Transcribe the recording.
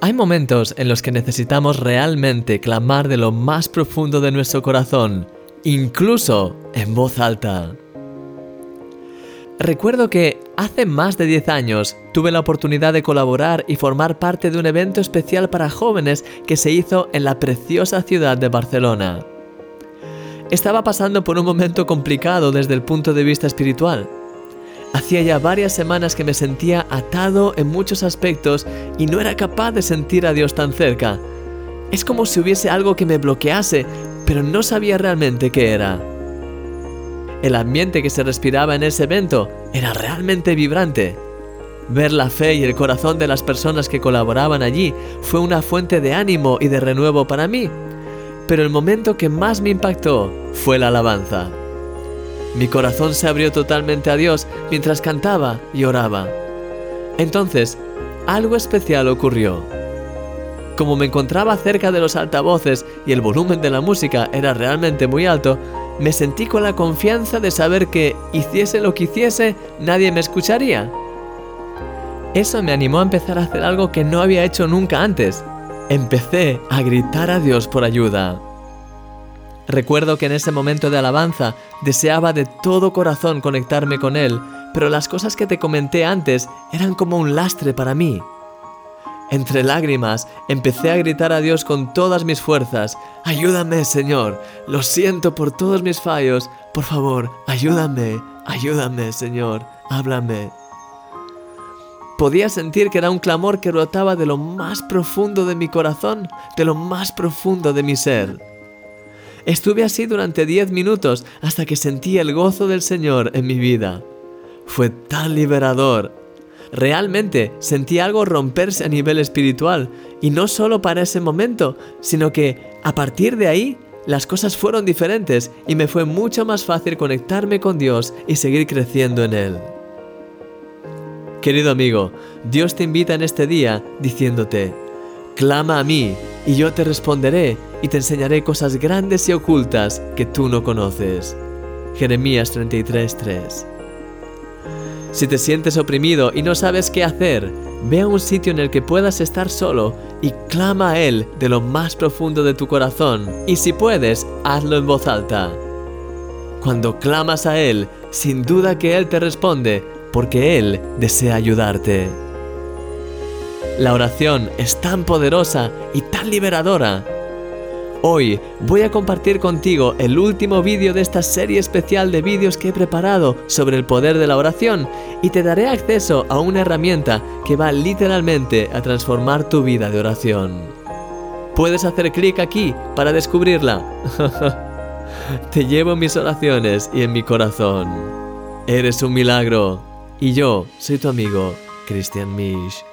Hay momentos en los que necesitamos realmente clamar de lo más profundo de nuestro corazón, incluso en voz alta. Recuerdo que hace más de 10 años tuve la oportunidad de colaborar y formar parte de un evento especial para jóvenes que se hizo en la preciosa ciudad de Barcelona. Estaba pasando por un momento complicado desde el punto de vista espiritual. Hacía ya varias semanas que me sentía atado en muchos aspectos y no era capaz de sentir a Dios tan cerca. Es como si hubiese algo que me bloquease, pero no sabía realmente qué era. El ambiente que se respiraba en ese evento era realmente vibrante. Ver la fe y el corazón de las personas que colaboraban allí fue una fuente de ánimo y de renuevo para mí. Pero el momento que más me impactó fue la alabanza. Mi corazón se abrió totalmente a Dios mientras cantaba y oraba. Entonces, algo especial ocurrió. Como me encontraba cerca de los altavoces y el volumen de la música era realmente muy alto, me sentí con la confianza de saber que, hiciese lo que hiciese, nadie me escucharía. Eso me animó a empezar a hacer algo que no había hecho nunca antes. Empecé a gritar a Dios por ayuda. Recuerdo que en ese momento de alabanza deseaba de todo corazón conectarme con Él, pero las cosas que te comenté antes eran como un lastre para mí. Entre lágrimas empecé a gritar a Dios con todas mis fuerzas, ayúdame Señor, lo siento por todos mis fallos, por favor, ayúdame, ayúdame Señor, háblame. Podía sentir que era un clamor que brotaba de lo más profundo de mi corazón, de lo más profundo de mi ser. Estuve así durante diez minutos hasta que sentí el gozo del Señor en mi vida. Fue tan liberador, realmente sentí algo romperse a nivel espiritual, y no solo para ese momento, sino que a partir de ahí las cosas fueron diferentes y me fue mucho más fácil conectarme con Dios y seguir creciendo en Él. Querido amigo, Dios te invita en este día diciéndote, clama a mí y yo te responderé y te enseñaré cosas grandes y ocultas que tú no conoces. Jeremías 33:3 si te sientes oprimido y no sabes qué hacer, ve a un sitio en el que puedas estar solo y clama a Él de lo más profundo de tu corazón. Y si puedes, hazlo en voz alta. Cuando clamas a Él, sin duda que Él te responde, porque Él desea ayudarte. La oración es tan poderosa y tan liberadora Hoy voy a compartir contigo el último vídeo de esta serie especial de vídeos que he preparado sobre el poder de la oración y te daré acceso a una herramienta que va literalmente a transformar tu vida de oración. Puedes hacer clic aquí para descubrirla. te llevo en mis oraciones y en mi corazón. Eres un milagro y yo soy tu amigo Christian Misch.